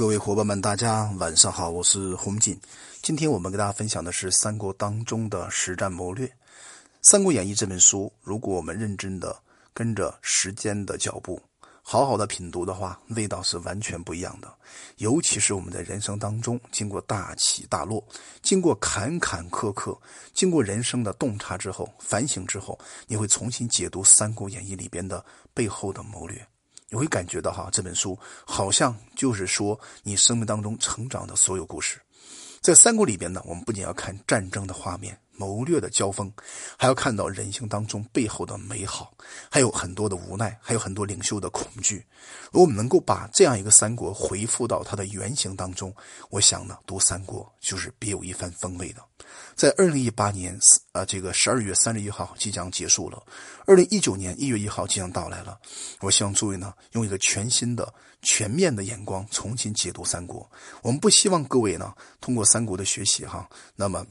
各位伙伴们，大家晚上好，我是洪锦。今天我们给大家分享的是三国当中的实战谋略。《三国演义》这本书，如果我们认真的跟着时间的脚步，好好的品读的话，味道是完全不一样的。尤其是我们在人生当中经过大起大落，经过坎坎坷坷，经过人生的洞察之后，反省之后，你会重新解读《三国演义》里边的背后的谋略。你会感觉到哈，这本书好像就是说你生命当中成长的所有故事。在三国里边呢，我们不仅要看战争的画面、谋略的交锋，还要看到人性当中背后的美好，还有很多的无奈，还有很多领袖的恐惧。如果我们能够把这样一个三国回复到它的原型当中，我想呢，读三国就是别有一番风味的。在二零一八年，啊，这个十二月三十一号即将结束了，二零一九年一月一号即将到来了。我希望诸位呢，用一个全新的、全面的眼光重新解读三国。我们不希望各位呢，通过三国的学习哈，那么。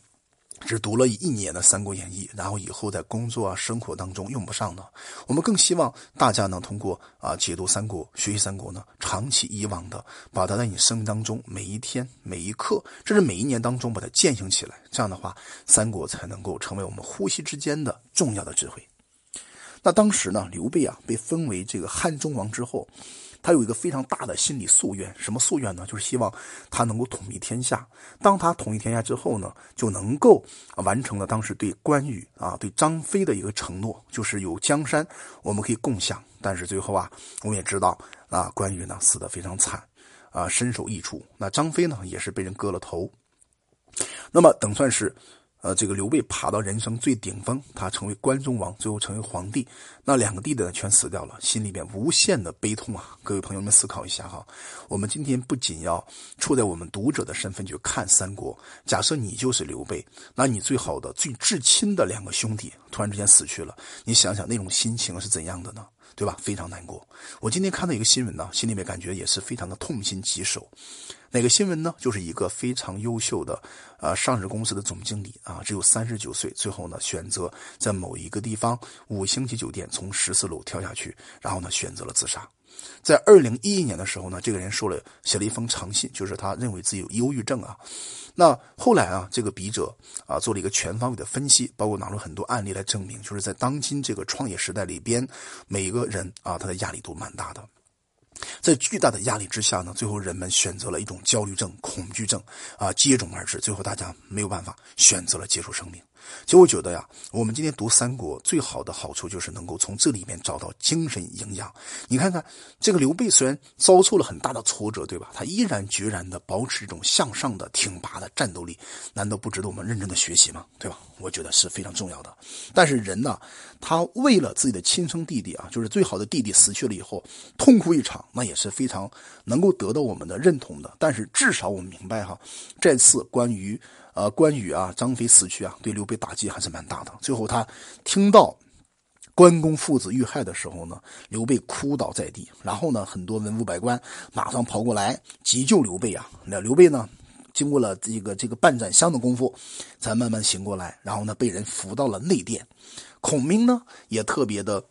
只读了一年的《三国演义》，然后以后在工作啊、生活当中用不上的。我们更希望大家呢，通过啊解读三国、学习三国呢，长期以往的把它在你生命当中每一天、每一刻，甚至每一年当中把它践行起来。这样的话，三国才能够成为我们呼吸之间的重要的智慧。那当时呢，刘备啊被封为这个汉中王之后。他有一个非常大的心理夙愿，什么夙愿呢？就是希望他能够统一天下。当他统一天下之后呢，就能够完成了当时对关羽啊、对张飞的一个承诺，就是有江山我们可以共享。但是最后啊，我们也知道啊，关羽呢死得非常惨，啊身首异处。那张飞呢也是被人割了头。那么等算是。呃，这个刘备爬到人生最顶峰，他成为关中王，最后成为皇帝。那两个弟弟呢，全死掉了，心里边无限的悲痛啊！各位朋友们，思考一下哈。我们今天不仅要处在我们读者的身份去看三国，假设你就是刘备，那你最好的、最至亲的两个兄弟突然之间死去了，你想想那种心情是怎样的呢？对吧？非常难过。我今天看到一个新闻呢，心里面感觉也是非常的痛心疾首。哪个新闻呢？就是一个非常优秀的，呃，上市公司的总经理啊，只有三十九岁，最后呢，选择在某一个地方五星级酒店从十四楼跳下去，然后呢，选择了自杀。在二零一一年的时候呢，这个人说了写了一封长信，就是他认为自己有忧郁症啊。那后来啊，这个笔者啊做了一个全方位的分析，包括拿出很多案例来证明，就是在当今这个创业时代里边，每一个人啊，他的压力都蛮大的。在巨大的压力之下呢，最后人们选择了一种焦虑症、恐惧症，啊，接踵而至。最后大家没有办法，选择了结束生命。其实我觉得呀，我们今天读三国最好的好处就是能够从这里面找到精神营养。你看看这个刘备，虽然遭受了很大的挫折，对吧？他依然决然的保持一种向上的挺拔的战斗力，难道不值得我们认真的学习吗？对吧？我觉得是非常重要的。但是人呢，他为了自己的亲生弟弟啊，就是最好的弟弟死去了以后，痛哭一场，那也是非常能够得到我们的认同的。但是至少我们明白哈，这次关于。呃，关羽啊，张飞死去啊，对刘备打击还是蛮大的。最后他听到关公父子遇害的时候呢，刘备哭倒在地。然后呢，很多文武百官马上跑过来急救刘备啊。那刘备呢，经过了这个这个半盏香的功夫，才慢慢醒过来。然后呢，被人扶到了内殿。孔明呢，也特别的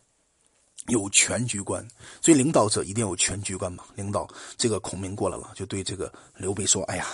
有全局观，所以领导者一定要有全局观嘛。领导这个孔明过来了，就对这个刘备说：“哎呀。”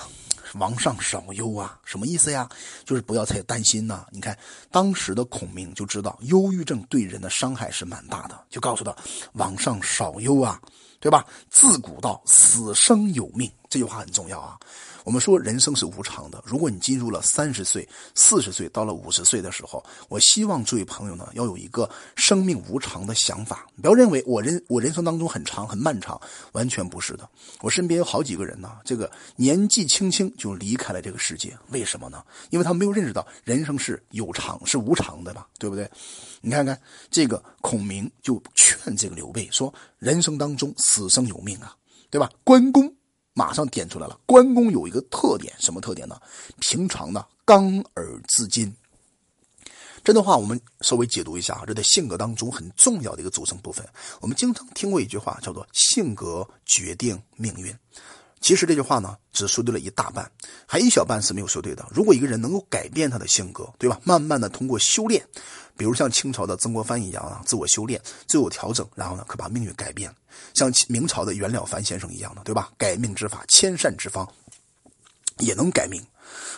王上少忧啊，什么意思呀？就是不要太担心呐。你看当时的孔明就知道，忧郁症对人的伤害是蛮大的，就告诉他：“王上少忧啊，对吧？自古道死生有命，这句话很重要啊。”我们说人生是无常的。如果你进入了三十岁、四十岁，到了五十岁的时候，我希望这位朋友呢，要有一个生命无常的想法。不要认为我人我人生当中很长很漫长，完全不是的。我身边有好几个人呢，这个年纪轻轻就离开了这个世界，为什么呢？因为他没有认识到人生是有常是无常的吧，对不对？你看看这个孔明就劝这个刘备说：“人生当中死生有命啊，对吧？”关公。马上点出来了，关公有一个特点，什么特点呢？平常呢，刚而自矜。这段话我们稍微解读一下啊，这在性格当中很重要的一个组成部分。我们经常听过一句话，叫做“性格决定命运”。其实这句话呢，只说对了一大半，还一小半是没有说对的。如果一个人能够改变他的性格，对吧？慢慢的通过修炼，比如像清朝的曾国藩一样啊，自我修炼、自我调整，然后呢，可把命运改变。像明朝的袁了凡先生一样的，对吧？改命之法，千善之方，也能改命。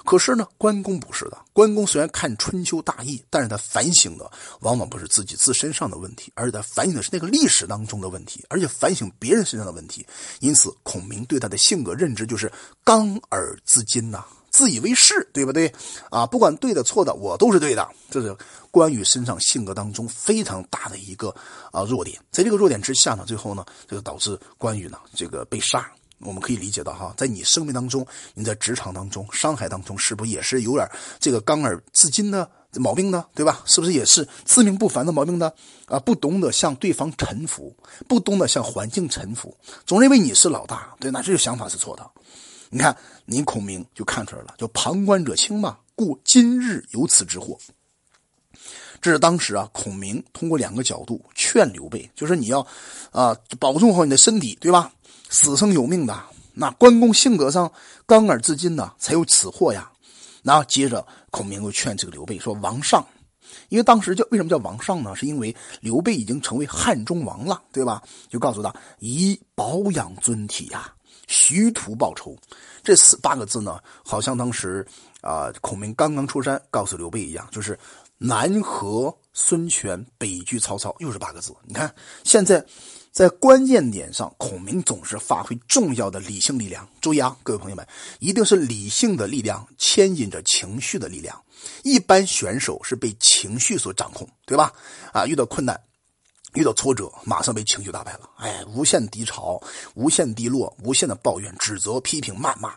可是呢，关公不是的。关公虽然看春秋大义，但是他反省的往往不是自己自身上的问题，而是他反省的是那个历史当中的问题，而且反省别人身上的问题。因此，孔明对他的性格认知就是刚而自矜呐，自以为是，对不对？啊，不管对的错的，我都是对的。这是关羽身上性格当中非常大的一个啊弱点。在这个弱点之下呢，最后呢，这个导致关羽呢这个被杀。我们可以理解到哈，在你生命当中，你在职场当中、商海当中，是不是也是有点这个刚而自矜的毛病呢？对吧？是不是也是自命不凡的毛病呢？啊，不懂得向对方臣服，不懂得向环境臣服，总认为你是老大，对，那这个想法是错的。你看，你孔明就看出来了，叫旁观者清嘛，故今日有此之祸。这是当时啊，孔明通过两个角度劝刘备，就是你要啊保重好你的身体，对吧？死生有命的，那关公性格上刚而自矜的，才有此祸呀。然后接着孔明又劝这个刘备说：“王上，因为当时叫为什么叫王上呢？是因为刘备已经成为汉中王了，对吧？就告诉他以保养尊体呀，徐图报仇。这四八个字呢，好像当时啊，孔明刚刚出山，告诉刘备一样，就是南和孙权，北拒曹操，又是八个字。你看现在。”在关键点上，孔明总是发挥重要的理性力量。注意啊，各位朋友们，一定是理性的力量牵引着情绪的力量。一般选手是被情绪所掌控，对吧？啊，遇到困难。遇到挫折，马上被情绪打败了。哎，无限低潮，无限低落，无限的抱怨、指责、批评、谩骂，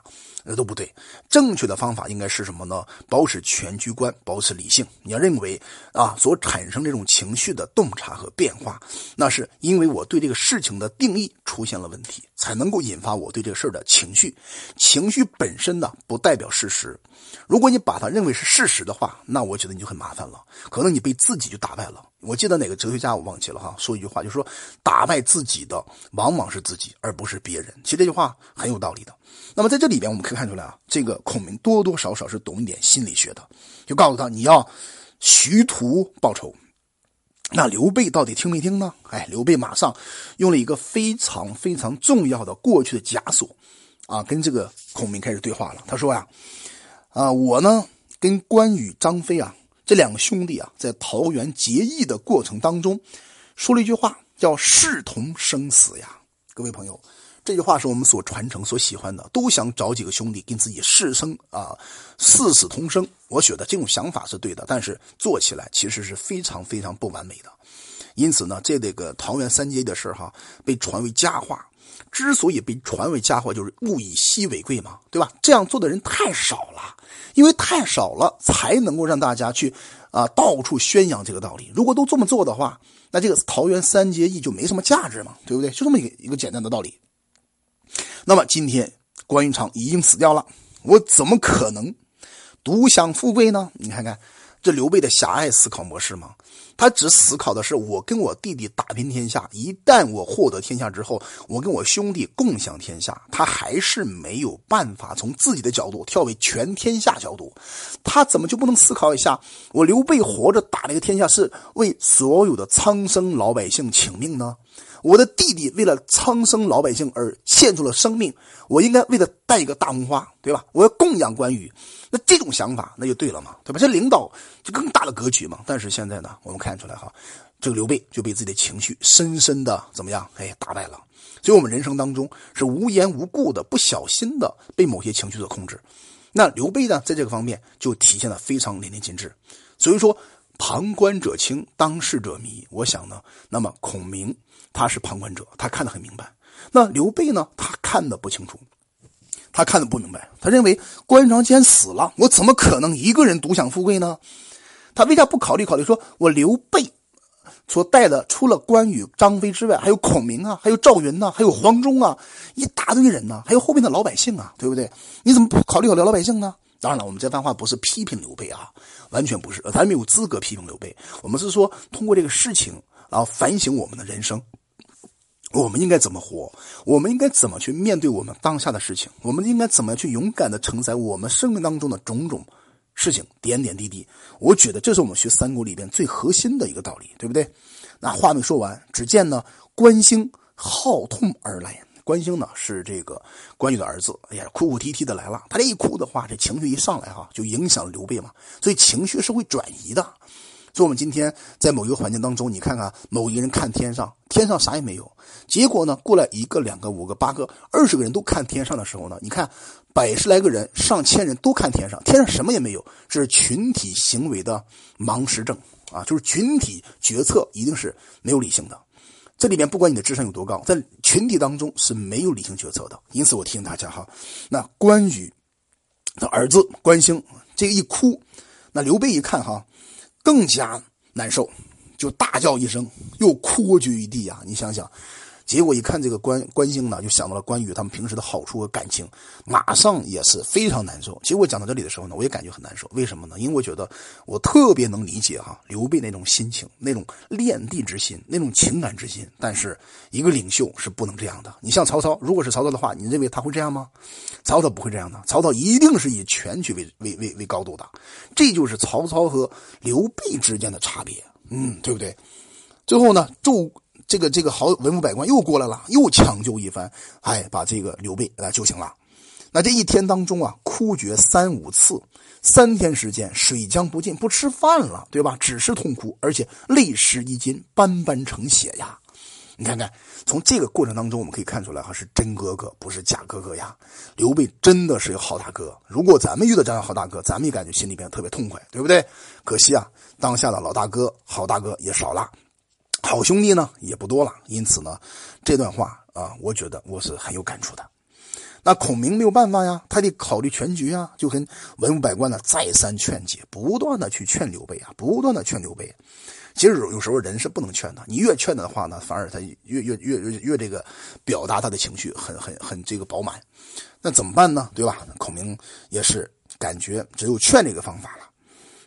那都不对。正确的方法应该是什么呢？保持全局观，保持理性。你要认为啊，所产生这种情绪的洞察和变化，那是因为我对这个事情的定义出现了问题，才能够引发我对这个事儿的情绪。情绪本身呢，不代表事实。如果你把它认为是事实的话，那我觉得你就很麻烦了，可能你被自己就打败了。我记得哪个哲学家我忘记了哈，说一句话，就是说打败自己的往往是自己，而不是别人。其实这句话很有道理的。那么在这里边，我们可以看看出来啊，这个孔明多多少少是懂一点心理学的，就告诉他你要徐图报仇。那刘备到底听没听呢？哎，刘备马上用了一个非常非常重要的过去的枷锁，啊，跟这个孔明开始对话了。他说呀。啊，我呢跟关羽、张飞啊这两个兄弟啊，在桃园结义的过程当中，说了一句话，叫“视同生死”呀。各位朋友，这句话是我们所传承、所喜欢的，都想找几个兄弟跟自己誓生啊，誓死同生。我觉得这种想法是对的，但是做起来其实是非常非常不完美的。因此呢，这这个桃园三结义的事哈，被传为佳话。之所以被传为佳话，就是物以稀为贵嘛，对吧？这样做的人太少了，因为太少了，才能够让大家去啊到处宣扬这个道理。如果都这么做的话，那这个桃园三结义就没什么价值嘛，对不对？就这么一个一个简单的道理。那么今天关云长已经死掉了，我怎么可能独享富贵呢？你看看。这刘备的狭隘思考模式吗？他只思考的是我跟我弟弟打拼天下，一旦我获得天下之后，我跟我兄弟共享天下。他还是没有办法从自己的角度跳为全天下角度。他怎么就不能思考一下，我刘备活着打这个天下是为所有的苍生老百姓请命呢？我的弟弟为了苍生老百姓而献出了生命，我应该为他戴一个大红花，对吧？我要供养关羽，那这种想法那就对了嘛，对吧？这领导就更大的格局嘛。但是现在呢，我们看出来哈，这个刘备就被自己的情绪深深的怎么样？哎，打败了。所以，我们人生当中是无缘无故的、不小心的被某些情绪所控制。那刘备呢，在这个方面就体现的非常淋漓尽致。所以说，旁观者清，当事者迷。我想呢，那么孔明。他是旁观者，他看得很明白。那刘备呢？他看得不清楚，他看得不明白。他认为关云长既然死了，我怎么可能一个人独享富贵呢？他为啥不考虑考虑？说我刘备所带的，除了关羽、张飞之外，还有孔明啊，还有赵云呐，还有黄忠啊，一大堆人呢，还有后面的老百姓啊，对不对？你怎么不考虑考虑老百姓呢？当然了，我们这番话不是批评刘备啊，完全不是，咱没有资格批评刘备。我们是说通过这个事情，然后反省我们的人生。我们应该怎么活？我们应该怎么去面对我们当下的事情？我们应该怎么去勇敢的承载我们生命当中的种种事情、点点滴滴？我觉得这是我们学三国里边最核心的一个道理，对不对？那话没说完，只见呢关兴号痛而来。关兴呢是这个关羽的儿子，哎呀，哭哭啼啼的来了。他这一哭的话，这情绪一上来哈，就影响刘备嘛。所以情绪是会转移的。所以，我们今天在某一个环境当中，你看看某一个人看天上，天上啥也没有。结果呢，过来一个、两个、五个、八个、二十个人都看天上的时候呢，你看百十来个人、上千人都看天上，天上什么也没有。这是群体行为的盲实症啊，就是群体决策一定是没有理性的。这里面不管你的智商有多高，在群体当中是没有理性决策的。因此，我提醒大家哈，那关羽的儿子关兴这个一哭，那刘备一看哈。更加难受，就大叫一声，又哭厥一地啊！你想想，结果一看这个关关兴呢，就想到了关羽他们平时的好处和感情，马上也是非常难受。其实我讲到这里的时候呢，我也感觉很难受。为什么呢？因为我觉得我特别能理解哈刘备那种心情，那种恋帝之心，那种情感之心。但是一个领袖是不能这样的。你像曹操，如果是曹操的话，你认为他会这样吗？曹操不会这样的，曹操一定是以全局为为为为高度的。这就是曹操和刘备之间的差别，嗯，对不对？最后呢，周这个这个好文武百官又过来了，又抢救一番，哎，把这个刘备给他救醒了。那这一天当中啊，哭绝三五次，三天时间水浆不进，不吃饭了，对吧？只是痛哭，而且泪湿衣襟，斑斑成血呀。你看看，从这个过程当中，我们可以看出来哈，是真哥哥，不是假哥哥呀。刘备真的是个好大哥。如果咱们遇到这样的好大哥，咱们也感觉心里边特别痛快，对不对？可惜啊，当下的老大哥、好大哥也少了，好兄弟呢也不多了。因此呢，这段话啊，我觉得我是很有感触的。那孔明没有办法呀，他得考虑全局啊，就跟文武百官呢再三劝解，不断的去劝刘备啊，不断的劝刘备。其实有时候人是不能劝的，你越劝的话呢，反而他越越越越越这个表达他的情绪很很很这个饱满，那怎么办呢？对吧？孔明也是感觉只有劝这个方法了。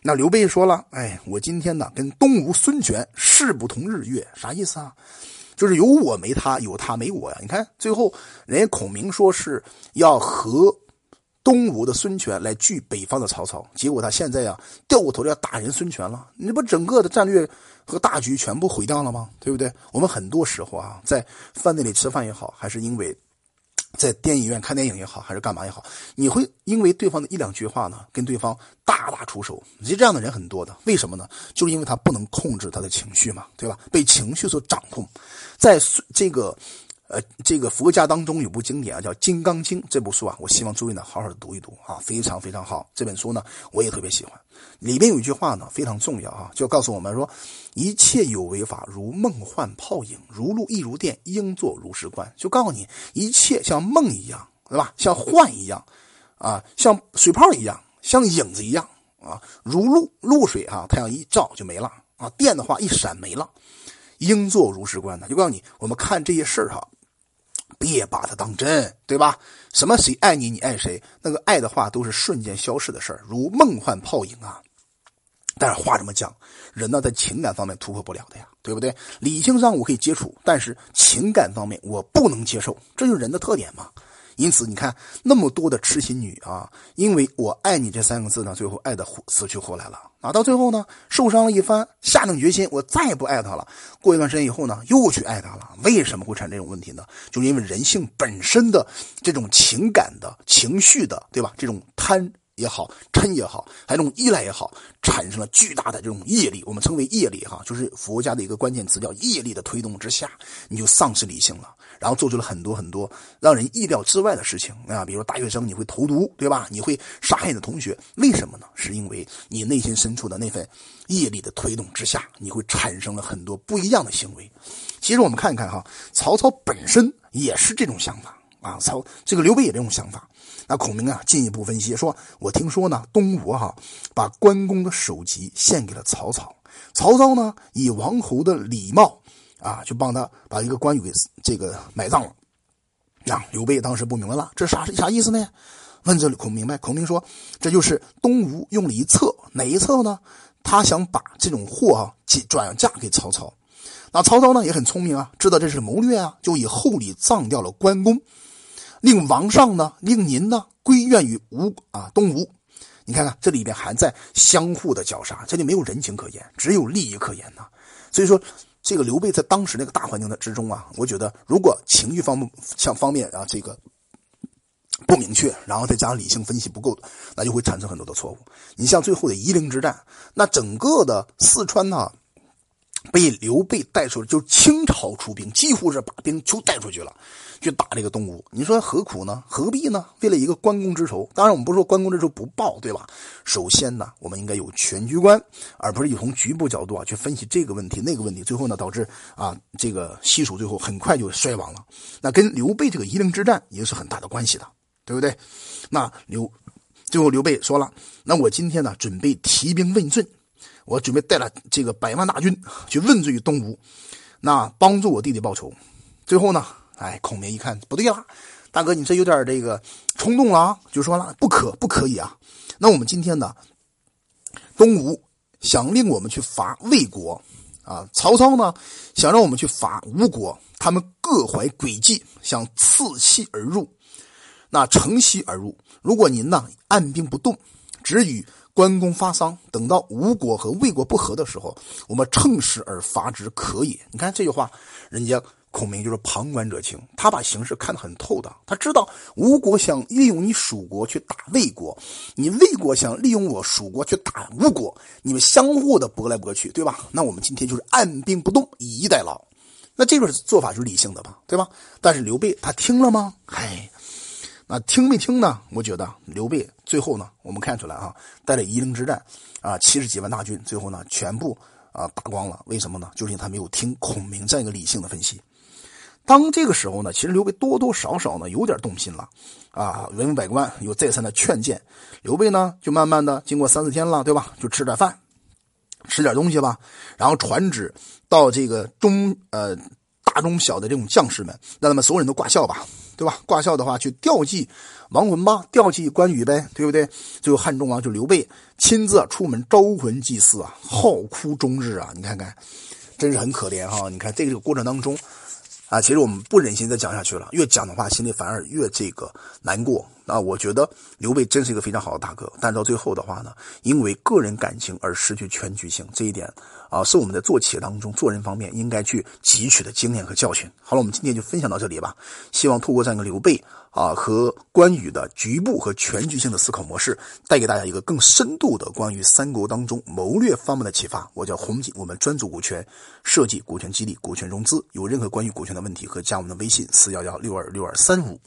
那刘备说了：“哎，我今天呢跟东吴孙权势不同日月，啥意思啊？就是有我没他，有他没我呀。你看最后人家孔明说是要和。”东吴的孙权来拒北方的曹操，结果他现在呀掉过头来要打人孙权了，你不整个的战略和大局全部毁掉了吗？对不对？我们很多时候啊，在饭店里吃饭也好，还是因为在电影院看电影也好，还是干嘛也好，你会因为对方的一两句话呢，跟对方大打出手。其实这样的人很多的，为什么呢？就是因为他不能控制他的情绪嘛，对吧？被情绪所掌控，在这个。呃，这个佛家当中有部经典啊，叫《金刚经》这部书啊，我希望诸位呢好好的读一读啊，非常非常好。这本书呢，我也特别喜欢。里面有一句话呢，非常重要啊，就告诉我们说：一切有为法，如梦幻泡影，如露亦如电，应作如是观。就告诉你，一切像梦一样，对吧？像幻一样，啊，像水泡一样，像影子一样啊，如露露水啊，太阳一照就没了啊，电的话一闪没了，应作如是观呢，就告诉你，我们看这些事儿哈。别把它当真，对吧？什么谁爱你，你爱谁？那个爱的话都是瞬间消逝的事儿，如梦幻泡影啊。但是话这么讲，人呢在情感方面突破不了的呀，对不对？理性上我可以接触，但是情感方面我不能接受，这就是人的特点嘛。因此，你看那么多的痴心女啊，因为我爱你这三个字呢，最后爱的死去活来了啊。到最后呢，受伤了一番，下定决心，我再也不爱他了。过一段时间以后呢，又去爱他了。为什么会产生这种问题呢？就因为人性本身的这种情感的情绪的，对吧？这种贪。也好，嗔也好，还有这种依赖也好，产生了巨大的这种业力，我们称为业力哈，就是佛家的一个关键词叫业力的推动之下，你就丧失理性了，然后做出了很多很多让人意料之外的事情啊，比如大学生你会投毒，对吧？你会杀害你的同学，为什么呢？是因为你内心深处的那份业力的推动之下，你会产生了很多不一样的行为。其实我们看一看哈，曹操本身也是这种想法啊，曹这个刘备也这种想法。那孔明啊，进一步分析说：“我听说呢，东吴哈把关公的首级献给了曹操，曹操呢以王侯的礼貌啊，就帮他把一个关羽给这个埋葬了。啊，刘备当时不明白了，这啥啥意思呢？问这孔明白，孔明说：这就是东吴用了一策，哪一策呢？他想把这种货啊转嫁给曹操。那曹操呢也很聪明啊，知道这是谋略啊，就以厚礼葬掉了关公，令王上呢，令您呢归愿于吴啊东吴。你看看这里边还在相互的绞杀，这里没有人情可言，只有利益可言呐。所以说，这个刘备在当时那个大环境的之中啊，我觉得如果情绪方面像方面啊这个不明确，然后再加上理性分析不够，那就会产生很多的错误。你像最后的夷陵之战，那整个的四川呢？被刘备带出，就清朝出兵，几乎是把兵就带出去了，去打这个东吴。你说何苦呢？何必呢？为了一个关公之仇。当然，我们不是说关公之仇不报，对吧？首先呢，我们应该有全局观，而不是以从局部角度啊去分析这个问题那个问题，最后呢导致啊这个西蜀最后很快就衰亡了。那跟刘备这个夷陵之战也是很大的关系的，对不对？那刘最后刘备说了，那我今天呢准备提兵问罪。我准备带了这个百万大军去问罪于东吴，那帮助我弟弟报仇。最后呢，哎，孔明一看不对了，大哥你这有点这个冲动了啊，就说了不可不可以啊。那我们今天呢，东吴想令我们去伐魏国啊，曹操呢想让我们去伐吴国，他们各怀诡计，想伺隙而入，那乘虚而入。如果您呢按兵不动，只与。关公发丧，等到吴国和魏国不和的时候，我们乘势而伐之，可也。你看这句话，人家孔明就是旁观者清，他把形势看得很透的。他知道吴国想利用你蜀国去打魏国，你魏国想利用我蜀国去打吴国，你们相互的搏来搏去，对吧？那我们今天就是按兵不动，以逸待劳。那这个做法就是理性的吧，对吧？但是刘备他听了吗？唉。那听没听呢？我觉得刘备最后呢，我们看出来啊，带着夷陵之战，啊，七十几万大军，最后呢，全部啊打光了。为什么呢？就是因为他没有听孔明这样一个理性的分析。当这个时候呢，其实刘备多多少少呢有点动心了，啊，文武百官又再三的劝谏，刘备呢就慢慢的经过三四天了，对吧？就吃点饭，吃点东西吧，然后传旨到这个中呃大中小的这种将士们，让他们所有人都挂孝吧。对吧？挂孝的话，去吊祭亡魂吧，吊祭关羽呗，对不对？最后汉中王就刘备亲自出门招魂祭祀啊，号哭终日啊！你看看，真是很可怜哈！你看这个过程当中。啊，其实我们不忍心再讲下去了，越讲的话，心里反而越这个难过。啊，我觉得刘备真是一个非常好的大哥，但到最后的话呢，因为个人感情而失去全局性，这一点啊，是我们在做企业当中做人方面应该去汲取的经验和教训。好了，我们今天就分享到这里吧。希望透过这样一个刘备啊和关羽的局部和全局性的思考模式，带给大家一个更深度的关于三国当中谋略方面的启发。我叫洪锦，我们专注股权设计、股权激励、股权融资，有任何关于股权的问题，可以加我们的微信四幺幺六二六二三五。